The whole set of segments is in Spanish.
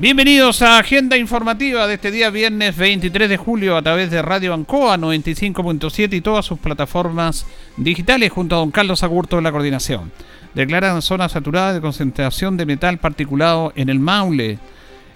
Bienvenidos a Agenda Informativa de este día viernes 23 de julio a través de Radio Ancoa 95.7 y todas sus plataformas digitales junto a don Carlos Agurto de la coordinación. Declaran zona saturada de concentración de metal particulado en el Maule.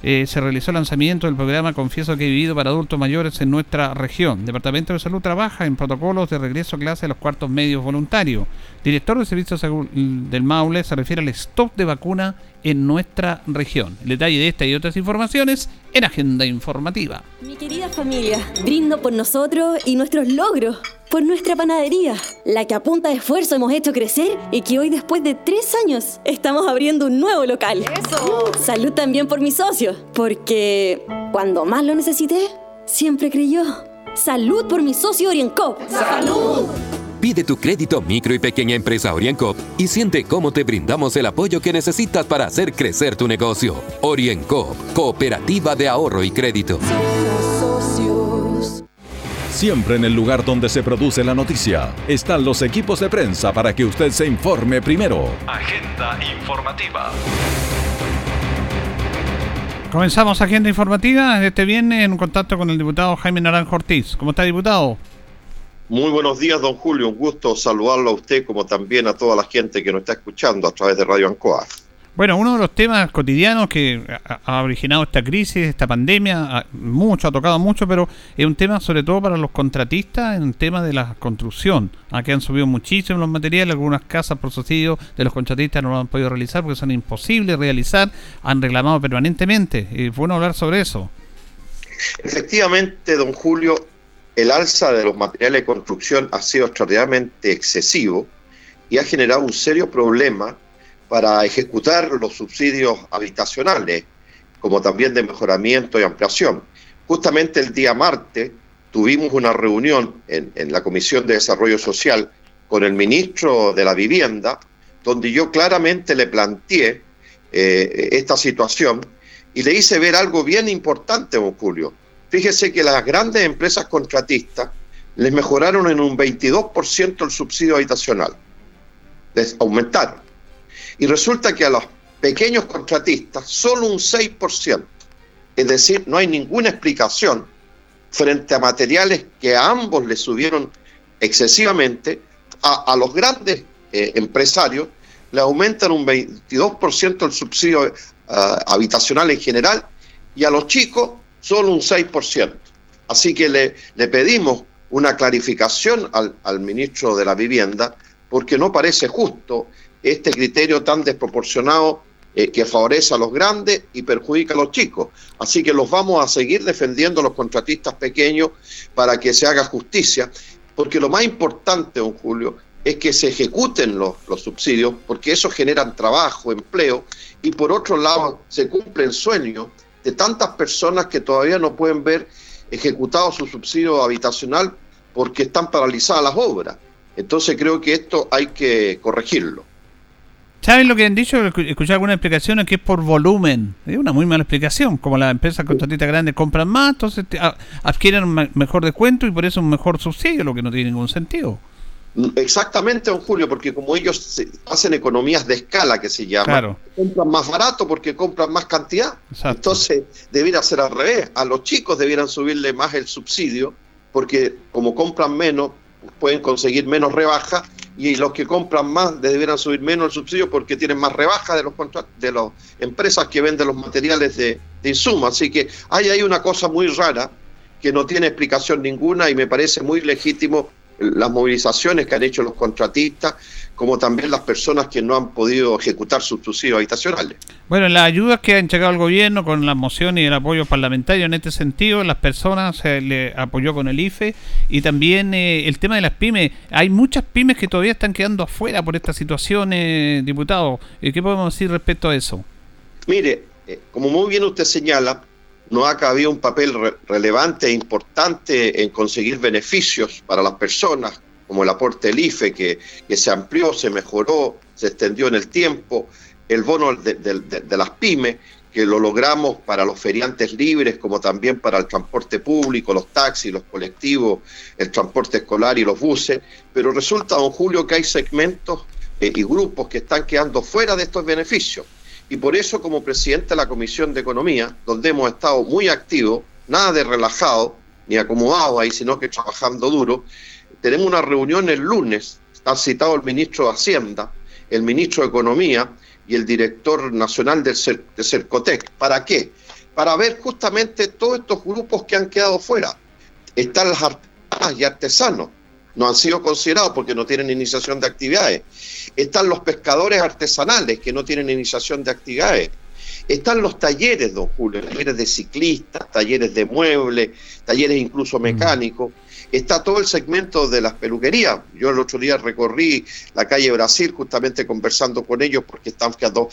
Eh, se realizó el lanzamiento del programa Confieso que he vivido para adultos mayores en nuestra región. Departamento de Salud trabaja en protocolos de regreso a clase de los cuartos medios voluntarios. Director de Servicios del Maule se refiere al stop de vacuna en nuestra región. El detalle de esta y otras informaciones en Agenda Informativa. Mi querida familia, brindo por nosotros y nuestros logros, por nuestra panadería, la que a punta de esfuerzo hemos hecho crecer y que hoy después de tres años estamos abriendo un nuevo local. ¡Eso! Salud también por mis socios, porque cuando más lo necesité, siempre creyó. Salud por mi socio Orienco. ¡Salud! Pide tu crédito micro y pequeña empresa OrienCop y siente cómo te brindamos el apoyo que necesitas para hacer crecer tu negocio. OrienCop, Cooperativa de Ahorro y Crédito. Siempre en el lugar donde se produce la noticia están los equipos de prensa para que usted se informe primero. Agenda informativa. Comenzamos agenda informativa este viernes en contacto con el diputado Jaime Naranjo Ortiz. ¿Cómo está, diputado? Muy buenos días, don Julio. Un gusto saludarlo a usted como también a toda la gente que nos está escuchando a través de Radio Ancoa. Bueno, uno de los temas cotidianos que ha originado esta crisis, esta pandemia, mucho, ha tocado mucho, pero es un tema sobre todo para los contratistas, en el tema de la construcción. Aquí han subido muchísimo los materiales, algunas casas por subsidio de los contratistas no lo han podido realizar porque son imposibles realizar, han reclamado permanentemente. Es bueno hablar sobre eso. Efectivamente, don Julio, el alza de los materiales de construcción ha sido extraordinariamente excesivo y ha generado un serio problema para ejecutar los subsidios habitacionales, como también de mejoramiento y ampliación. Justamente el día martes tuvimos una reunión en, la Comisión de Desarrollo Social con el ministro de la Vivienda, donde yo claramente le planteé eh, esta situación y le hice ver algo bien importante, Julio Fíjese que las grandes empresas contratistas les mejoraron en un 22% el subsidio habitacional. Les aumentaron. Y resulta que a los pequeños contratistas solo un 6%. Es decir, no hay ninguna explicación frente a materiales que a ambos les subieron excesivamente. A, los grandes eh, empresarios le aumentan un 22% el subsidio ah, habitacional en general y a los chicos solo un 6%. Así que le, pedimos una clarificación al, al, ministro de la Vivienda, porque no parece justo este criterio tan desproporcionado eh, que favorece a los grandes y perjudica a los chicos. Así que los vamos a seguir defendiendo los contratistas pequeños para que se haga justicia, porque lo más importante, don Julio, es que se ejecuten los, los subsidios, porque eso generan trabajo, empleo, y por otro lado se cumplen sueños de tantas personas que todavía no pueden ver ejecutado su subsidio habitacional porque están paralizadas las obras. Entonces creo que esto hay que corregirlo. ¿Saben lo que han dicho? Escuché alguna explicación que es por volumen. Es una muy mala explicación. Como las empresas contratistas grandes compran más, entonces adquieren un mejor descuento y por eso un mejor subsidio, lo que no tiene ningún sentido. Exactamente, don Julio, porque como ellos hacen economías de escala, que se llama, compran más barato porque compran más cantidad. Entonces, debiera ser al revés. A los chicos debieran subirle más el subsidio, porque como compran menos, pueden conseguir menos rebaja, y los que compran más debieran subir menos el subsidio porque tienen más rebaja de los de las empresas que venden los materiales de, de insumo. Así que hay ahí una cosa muy rara que no tiene explicación ninguna y me parece muy legítimo las movilizaciones que han hecho los contratistas, como también las personas que no han podido ejecutar sus subsidios habitacionales. Bueno, las ayudas que ha entregado el gobierno con la moción y el apoyo parlamentario en este sentido, las personas se le apoyó con el IFE y también eh, el tema de las pymes. Hay muchas pymes que todavía están quedando afuera por esta situación, eh, diputado. ¿Qué podemos decir respecto a eso? Mire, eh, como muy bien usted señala, no ha habido un papel relevante e importante en conseguir beneficios para las personas, como el aporte del IFE, que, se amplió, se mejoró, se extendió en el tiempo, el bono de, las pymes, que lo logramos para los feriantes libres, como también para el transporte público, los taxis, los colectivos, el transporte escolar y los buses, pero resulta, don Julio, que hay segmentos eh, y grupos que están quedando fuera de estos beneficios. Y por eso, como presidente de la Comisión de Economía, donde hemos estado muy activos, nada de relajado ni acomodado ahí, sino que trabajando duro, tenemos una reunión el lunes, está citado el ministro de Hacienda, el ministro de Economía y el director nacional de Cercotec. ¿Para qué? Para ver justamente todos estos grupos que han quedado fuera. Están las artesanas y artesanos, no han sido considerados porque no tienen iniciación de actividades. Están los pescadores artesanales que no tienen iniciación de actividades. Están los talleres, don Julio, talleres de ciclistas, talleres de muebles, talleres incluso mecánicos. Está todo el segmento de las peluquerías. Yo el otro día recorrí la calle Brasil justamente conversando con ellos porque están quedando.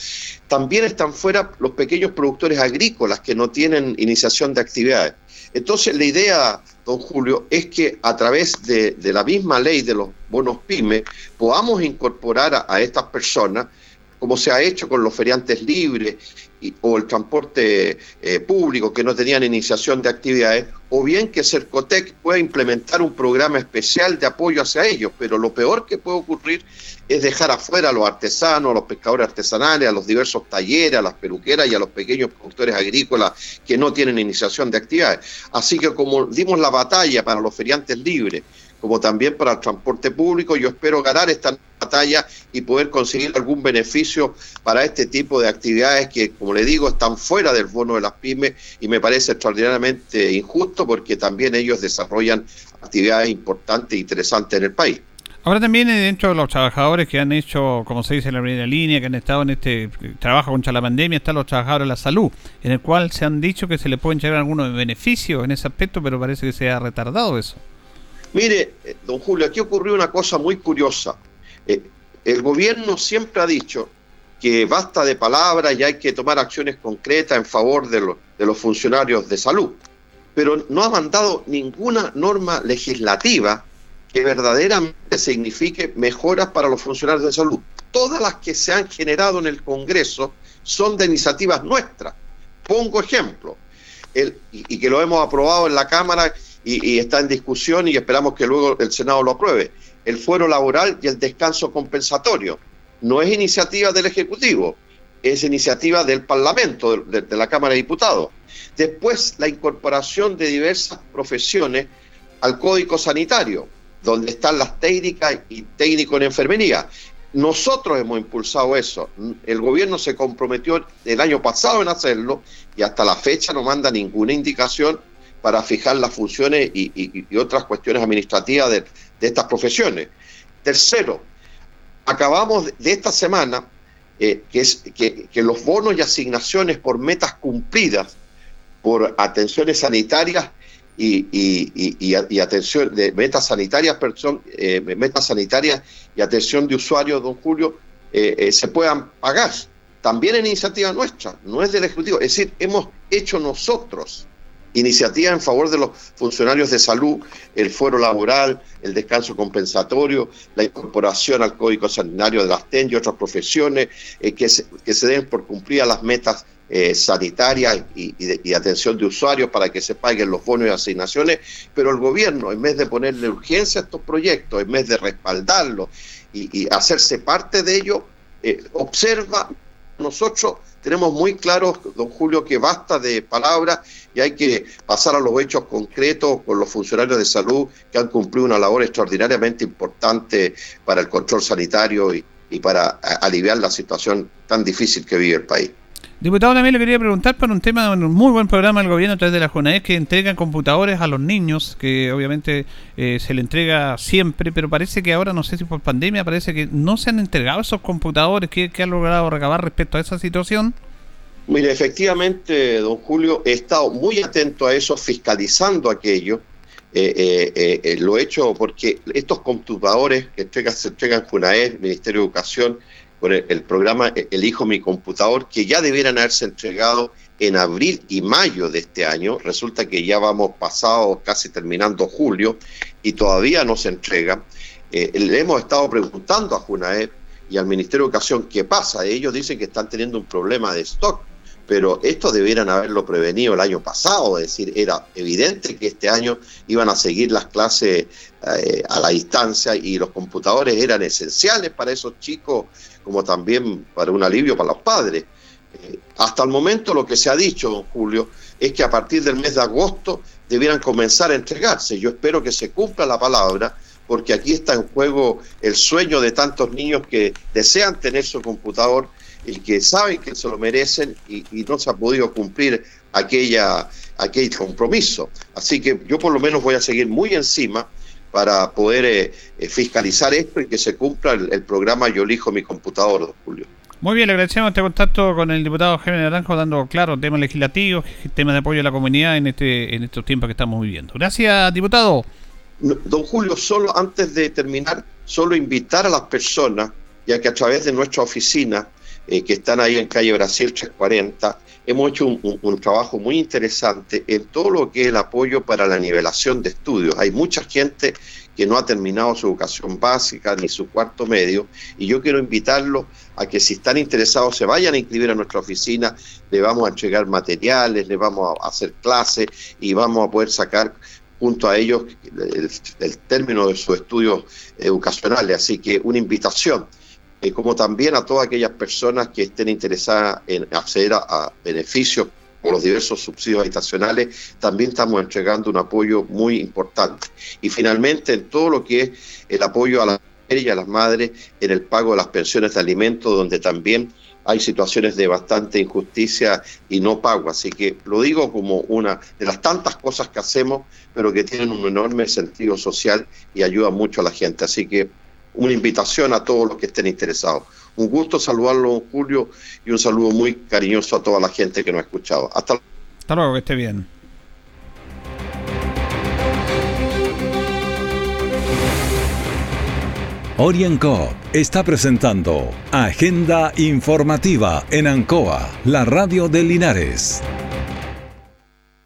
También están fuera los pequeños productores agrícolas que no tienen iniciación de actividades. Entonces la idea, don Julio, es que a través de, la misma ley de los bonos pyme podamos incorporar a estas personas como se ha hecho con los feriantes libres o el transporte eh, público que no tenían iniciación de actividades, o bien que Cercotec pueda implementar un programa especial de apoyo hacia ellos, pero lo peor que puede ocurrir es dejar afuera a los artesanos, a los pescadores artesanales, a los diversos talleres, a las peluqueras y a los pequeños productores agrícolas que no tienen iniciación de actividades. Así que como dimos la batalla para los feriantes libres, como también para el transporte público. Yo espero ganar esta batalla y poder conseguir algún beneficio para este tipo de actividades que, como le digo, están fuera del bono de las pymes y me parece extraordinariamente injusto porque también ellos desarrollan actividades importantes e interesantes en el país. Ahora también eh, dentro de los trabajadores que han hecho, como se dice en la primera línea, que han estado en este trabajo contra la pandemia, están los trabajadores de la salud, en el cual se han dicho que se les pueden llegar algunos beneficios en ese aspecto, pero parece que se ha retardado eso. Mire, eh, don Julio, aquí ocurrió una cosa muy curiosa. Eh, el gobierno siempre ha dicho que basta de palabras y hay que tomar acciones concretas en favor de, los funcionarios de salud, pero no ha mandado ninguna norma legislativa que verdaderamente signifique mejoras para los funcionarios de salud. Todas las que se han generado en el Congreso son de iniciativas nuestras. Pongo ejemplo, y que lo hemos aprobado en la Cámara y, está en discusión y esperamos que luego el Senado lo apruebe. El fuero laboral y el descanso compensatorio. No es iniciativa del Ejecutivo, es iniciativa del Parlamento, de, la Cámara de Diputados. Después, la incorporación de diversas profesiones al Código Sanitario, donde están las técnicas y técnicos en enfermería. Nosotros hemos impulsado eso. El gobierno se comprometió el año pasado en hacerlo y hasta la fecha no manda ninguna indicación para fijar las funciones y, otras cuestiones administrativas de, estas profesiones. Tercero, acabamos de esta semana eh, que, es, que, los bonos y asignaciones por metas cumplidas por atenciones sanitarias y, atención de metas sanitarias, eh, metas sanitarias y atención de usuarios, don Julio, eh, se puedan pagar. También en iniciativa nuestra, no es del Ejecutivo. Es decir, hemos hecho nosotros iniciativa en favor de los funcionarios de salud, el fuero laboral, el descanso compensatorio, la incorporación al Código Sanitario de las TEN y otras profesiones eh, que, se, que se den por cumplir las metas eh, sanitarias y, atención de usuarios para que se paguen los bonos y asignaciones, pero el gobierno, en vez de ponerle urgencia a estos proyectos, en vez de respaldarlos y, hacerse parte de ellos, eh, observa nosotros tenemos muy claro, don Julio, que basta de palabras y hay que pasar a los hechos concretos con los funcionarios de salud que han cumplido una labor extraordinariamente importante para el control sanitario y, para aliviar la situación tan difícil que vive el país. Diputado, también le quería preguntar por un tema, un muy buen programa del gobierno a través de la JUNAES que entregan computadores a los niños, que obviamente eh, se le entrega siempre, pero parece que ahora, no sé si por pandemia, parece que no se han entregado esos computadores. ¿Qué, ha logrado recabar respecto a esa situación? Mire, efectivamente, don Julio, he estado muy atento a eso, fiscalizando aquello. Eh, eh, lo he hecho porque estos computadores que se entregan JUNAES, Ministerio de Educación, con el, programa Elijo mi computador, que ya debieran haberse entregado en abril y mayo de este año. Resulta que ya vamos pasado casi terminando julio y todavía no se entrega. Eh, le hemos estado preguntando a Junaep y al Ministerio de Educación qué pasa. Ellos dicen que están teniendo un problema de stock, pero esto debieran haberlo prevenido el año pasado. Es decir, era evidente que este año iban a seguir las clases eh, a la distancia y los computadores eran esenciales para esos chicos, como también para un alivio para los padres. Eh, hasta el momento lo que se ha dicho, don Julio, es que a partir del mes de agosto debieran comenzar a entregarse. Yo espero que se cumpla la palabra, porque aquí está en juego el sueño de tantos niños que desean tener su computador y que saben que se lo merecen y, no se ha podido cumplir aquella, aquel compromiso. Así que yo por lo menos voy a seguir muy encima para poder eh, eh, fiscalizar esto y que se cumpla el, el programa Yo elijo mi computador, don Julio. Muy bien, le agradecemos este contacto con el diputado Jaime Naranjo, dando, claro, temas legislativos, temas de apoyo a la comunidad en, este, en estos tiempos que estamos viviendo. Gracias, diputado. Don Julio, solo antes de terminar, solo invitar a las personas, ya que a través de nuestra oficina, eh, que están ahí en calle Brasil 340, hemos hecho un, trabajo muy interesante en todo lo que es el apoyo para la nivelación de estudios. Hay mucha gente que no ha terminado su educación básica ni su cuarto medio, y yo quiero invitarlos a que si están interesados se vayan a inscribir a nuestra oficina, le vamos a entregar materiales, le vamos a hacer clases y vamos a poder sacar junto a ellos el, término de sus estudios educacionales. Así que una invitación, eh, como también a todas aquellas personas que estén interesadas en acceder a beneficios por los diversos subsidios habitacionales, también estamos entregando un apoyo muy importante. Y finalmente, en todo lo que es el apoyo a las mujeres y a las madres en el pago de las pensiones de alimentos, donde también hay situaciones de bastante injusticia y no pago. Así que lo digo como una de las tantas cosas que hacemos, pero que tienen un enorme sentido social y ayuda mucho a la gente. Así que una invitación a todos los que estén interesados. Un gusto saludarlo, Julio, y un saludo muy cariñoso a toda la gente que nos ha escuchado. Hasta, Hasta luego, que esté bien. Orienco está presentando Agenda Informativa en Ancoa, la radio de Linares.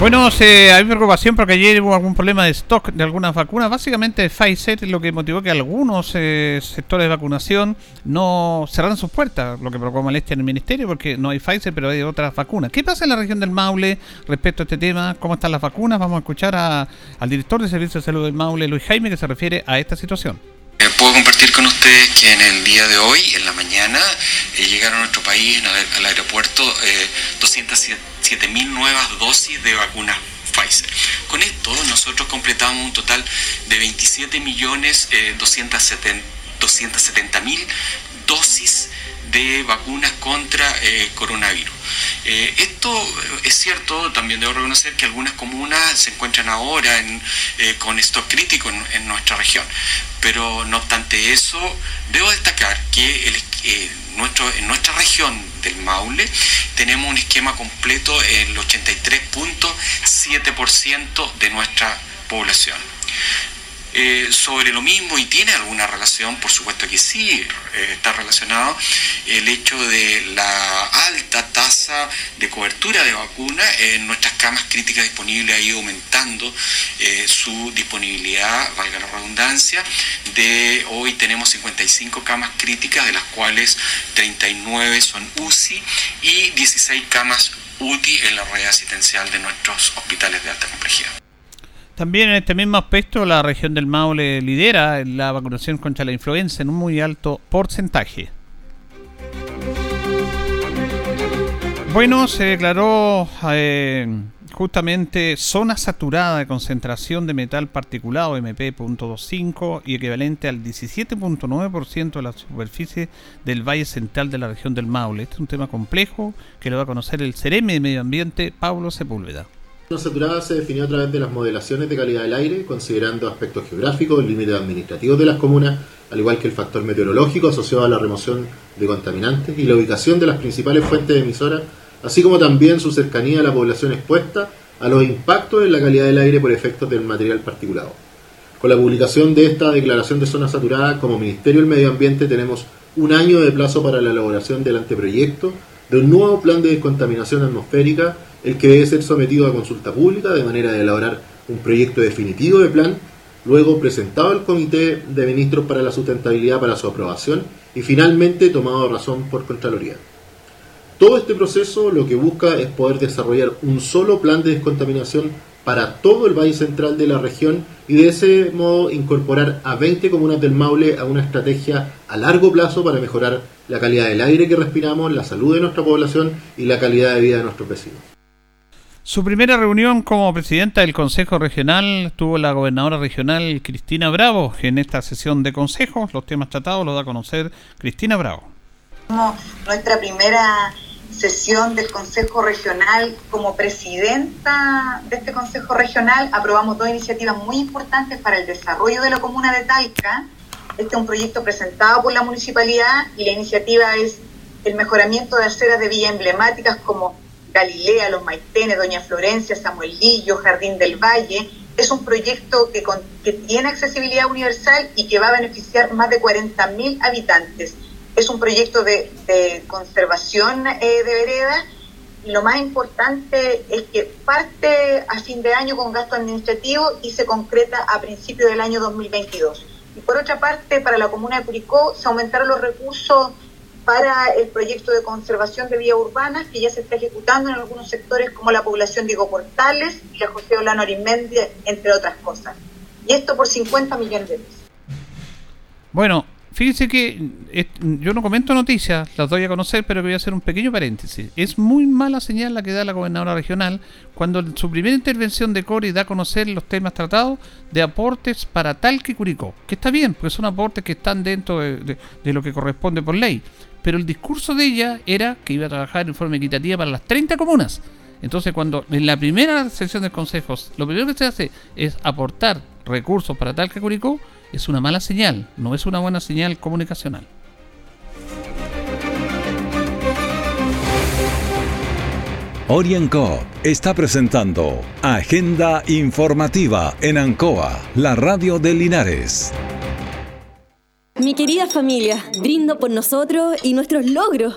Bueno, se, hay preocupación porque ayer hubo algún problema de stock de algunas vacunas. Básicamente Pfizer lo que motivó que algunos eh, sectores de vacunación no cerraran sus puertas, lo que provocó molestia en el ministerio porque no hay Pfizer, pero hay otras vacunas. ¿Qué pasa en la región del Maule respecto a este tema? ¿Cómo están las vacunas? Vamos a escuchar al director de Servicio de Salud del Maule, Luis Jaime, que se refiere a esta situación. Eh, puedo compartir con ustedes que en el día de hoy, en la mañana, eh, llegaron a nuestro país, al aeropuerto, eh, 207.000 nuevas dosis de vacunas Pfizer. Con esto nosotros completamos un total de 27.270.000 eh, dosis de vacunas contra eh, coronavirus. Eh, esto es cierto, también debo reconocer que algunas comunas se encuentran ahora eh, con stock crítico en, nuestra región, pero no obstante eso, debo destacar que en nuestra región del Maule tenemos un esquema completo el 83.7% de nuestra población. Eh, sobre lo mismo y tiene alguna relación, por supuesto que sí, eh, está relacionado el hecho de la alta tasa de cobertura de vacuna en nuestras camas críticas disponibles ha ido aumentando eh, su disponibilidad, valga la redundancia, de hoy tenemos 55 camas críticas, de las cuales 39 son UCI y 16 camas UTI en la red asistencial de nuestros hospitales de alta complejidad. También en este mismo aspecto, la región del Maule lidera la vacunación contra la influenza en un muy alto porcentaje. Bueno, se declaró eh, justamente zona saturada de concentración de metal particulado MP.25 y equivalente al 17.9% de la superficie del Valle Central de la región del Maule. Este es un tema complejo que lo va a conocer el CEREM de Medio Ambiente, Pablo Sepúlveda. Zona saturada se definió a través de las modelaciones de calidad del aire, considerando aspectos geográficos, límites administrativos de las comunas, al igual que el factor meteorológico asociado a la remoción de contaminantes y la ubicación de las principales fuentes emisoras así como también su cercanía a la población expuesta a los impactos en la calidad del aire por efectos del material particulado. Con la publicación de esta declaración de zona saturada, como Ministerio del Medio Ambiente tenemos un año de plazo para la elaboración del anteproyecto de un nuevo plan de descontaminación atmosférica, el que debe ser sometido a consulta pública de manera de elaborar un proyecto definitivo de plan, luego presentado al Comité de Ministros para la Sustentabilidad para su aprobación y finalmente tomado razón por Contraloría. Todo este proceso lo que busca es poder desarrollar un solo plan de descontaminación para todo el Valle Central de la región y de ese modo incorporar a 20 comunas del Maule a una estrategia a largo plazo para mejorar la calidad del aire que respiramos, la salud de nuestra población y la calidad de vida de nuestros vecinos. Su primera reunión como presidenta del Consejo Regional tuvo la gobernadora regional Cristina Bravo. En esta sesión de consejos, los temas tratados los da a conocer Cristina Bravo. Nuestra primera sesión del Consejo Regional, como presidenta de este Consejo Regional, aprobamos dos iniciativas muy importantes para el desarrollo de la comuna de Talca. Este es un proyecto presentado por la municipalidad y la iniciativa es el mejoramiento de aceras de vía emblemáticas como Galilea, Los Maitenes, Doña Florencia, Samuelillo, Jardín del Valle. Es un proyecto que, que tiene accesibilidad universal y que va a beneficiar más de 40.000 habitantes es un proyecto de, conservación eh, de vereda. Lo más importante es que parte a fin de año con gasto administrativo y se concreta a principios del año 2022. Y por otra parte, para la comuna de Curicó se aumentaron los recursos para el proyecto de conservación de vías urbanas que ya se está ejecutando en algunos sectores como la población Diego Portales y la José Olano Arimendi, entre otras cosas. Y esto por 50 millones de pesos. Bueno, Fíjense que yo no comento noticias, las doy a conocer, pero voy a hacer un pequeño paréntesis. Es muy mala señal la que da la gobernadora regional cuando en su primera intervención de Cori da a conocer los temas tratados de aportes para tal que Curicó. Que está bien, porque son aportes que están dentro de, de lo que corresponde por ley. Pero el discurso de ella era que iba a trabajar en forma equitativa para las 30 comunas. Entonces, cuando en la primera sesión de consejos, lo primero que se hace es aportar recursos para tal que Curicó, es una mala señal, no es una buena señal comunicacional. Orienco está presentando Agenda Informativa en Ancoa, la radio de Linares. Mi querida familia, brindo por nosotros y nuestros logros,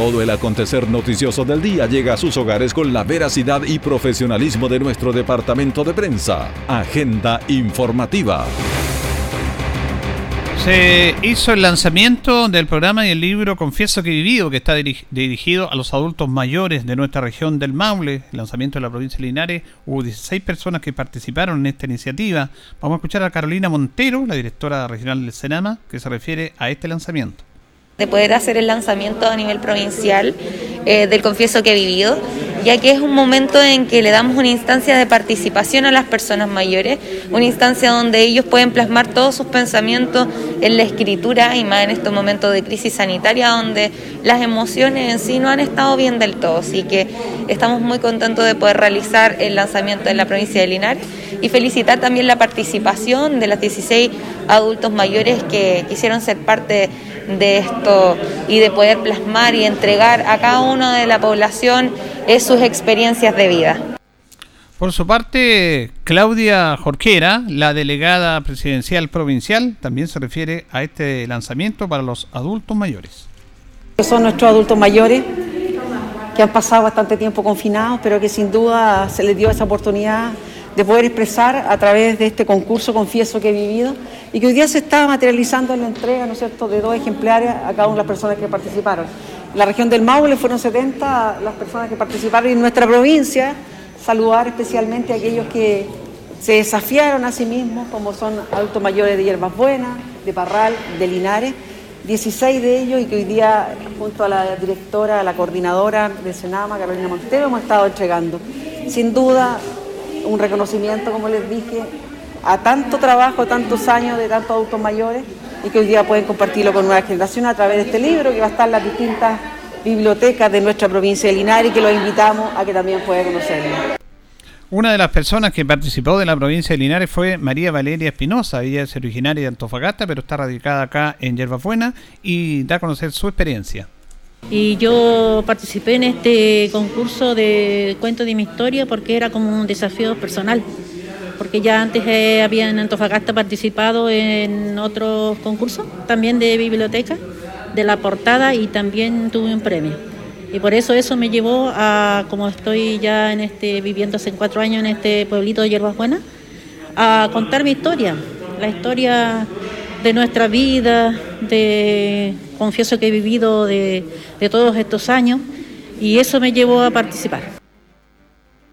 Todo el acontecer noticioso del día llega a sus hogares con la veracidad y profesionalismo de nuestro departamento de prensa. Agenda informativa. Se hizo el lanzamiento del programa y el libro Confieso que he vivido, que está dirigido a los adultos mayores de nuestra región del Maule. El lanzamiento de la provincia de Linares. Hubo 16 personas que participaron en esta iniciativa. Vamos a escuchar a Carolina Montero, la directora regional del Senama, que se refiere a este lanzamiento de poder hacer el lanzamiento a nivel provincial eh, del Confieso que he vivido, ya que es un momento en que le damos una instancia de participación a las personas mayores, una instancia donde ellos pueden plasmar todos sus pensamientos en la escritura y más en estos momentos de crisis sanitaria donde las emociones en sí no han estado bien del todo. Así que estamos muy contentos de poder realizar el lanzamiento en la provincia de Linares y felicitar también la participación de las 16 adultos mayores que quisieron ser parte de esto y de poder plasmar y entregar a cada uno de la población sus experiencias de vida. Por su parte, Claudia Jorquera, la delegada presidencial provincial, también se refiere a este lanzamiento para los adultos mayores. Son nuestros adultos mayores que han pasado bastante tiempo confinados, pero que sin duda se les dio esa oportunidad de poder expresar a través de este concurso Confieso que he vivido y que hoy día se está materializando en la entrega, ¿no es cierto?, de dos ejemplares a cada una de las personas que participaron. La región del Maule fueron 70 las personas que participaron y en nuestra provincia saludar especialmente a aquellos que se desafiaron a sí mismos, como son adultos mayores de Hierbas Buenas, de Parral, de Linares, 16 de ellos y que hoy día junto a la directora, a la coordinadora de Senama, Carolina Montero, hemos estado entregando. Sin duda, un reconocimiento, como les dije, a tanto trabajo, tantos años de tantos adultos mayores y que hoy día pueden compartirlo con nueva generación a través de este libro que va a estar en las distintas bibliotecas de nuestra provincia de Linares y que los invitamos a que también puedan conocerlo. Una de las personas que participó de la provincia de Linares fue María Valeria Espinosa. Ella es originaria de Antofagasta, pero está radicada acá en Yerbabuena y da a conocer su experiencia. Y yo participé en este concurso de cuento de mi historia porque era como un desafío personal. Porque ya antes eh, había en Antofagasta participado en otros concursos, también de biblioteca, de la portada y también tuve un premio. Y por eso eso me llevó a, como estoy ya en este, viviendo hace cuatro años en este pueblito de Hierbas Buenas, a contar mi historia, la historia de nuestra vida, de confieso que he vivido de, de todos estos años, y eso me llevó a participar.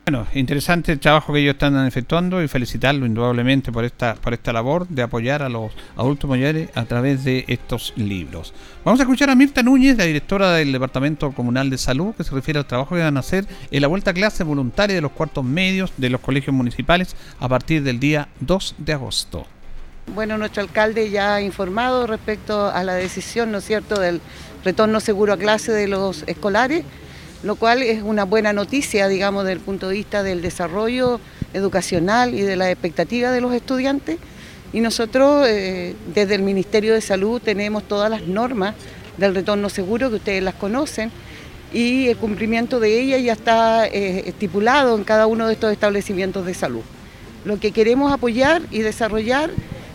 Bueno, interesante el trabajo que ellos están efectuando y felicitarlo indudablemente por esta, por esta labor de apoyar a los adultos mayores a través de estos libros. Vamos a escuchar a Mirta Núñez, la directora del Departamento Comunal de Salud, que se refiere al trabajo que van a hacer en la vuelta a clase voluntaria de los cuartos medios de los colegios municipales a partir del día 2 de agosto. Bueno, nuestro alcalde ya ha informado respecto a la decisión, ¿no es cierto?, del retorno seguro a clase de los escolares lo cual es una buena noticia, digamos, desde el punto de vista del desarrollo educacional y de la expectativa de los estudiantes. Y nosotros, eh, desde el Ministerio de Salud, tenemos todas las normas del retorno seguro, que ustedes las conocen, y el cumplimiento de ellas ya está eh, estipulado en cada uno de estos establecimientos de salud. Lo que queremos apoyar y desarrollar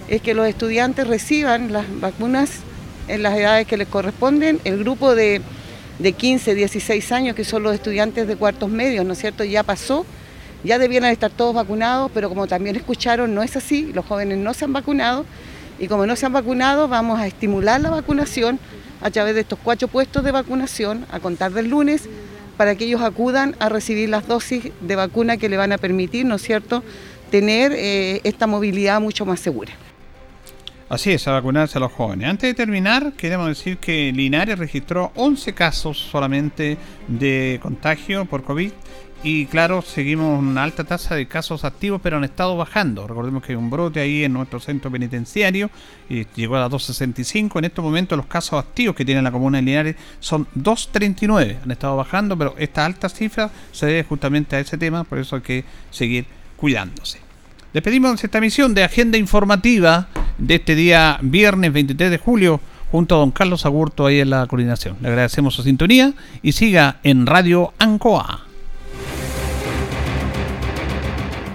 es que los estudiantes reciban las vacunas en las edades que les corresponden. El grupo de de 15, 16 años, que son los estudiantes de cuartos medios, ¿no es cierto? Ya pasó, ya debieran estar todos vacunados, pero como también escucharon, no es así, los jóvenes no se han vacunado y como no se han vacunado, vamos a estimular la vacunación a través de estos cuatro puestos de vacunación a contar del lunes para que ellos acudan a recibir las dosis de vacuna que le van a permitir, ¿no es cierto?, tener eh, esta movilidad mucho más segura. Así es, a vacunarse a los jóvenes. Antes de terminar, queremos decir que Linares registró 11 casos solamente de contagio por COVID y claro, seguimos una alta tasa de casos activos, pero han estado bajando. Recordemos que hay un brote ahí en nuestro centro penitenciario y llegó a 265. En estos momentos los casos activos que tiene la comuna de Linares son 239. Han estado bajando, pero esta alta cifra se debe justamente a ese tema, por eso hay que seguir cuidándose. Despedimos esta emisión de Agenda Informativa de este día viernes 23 de julio junto a don Carlos Agurto ahí en la coordinación. Le agradecemos su sintonía y siga en Radio Ancoa.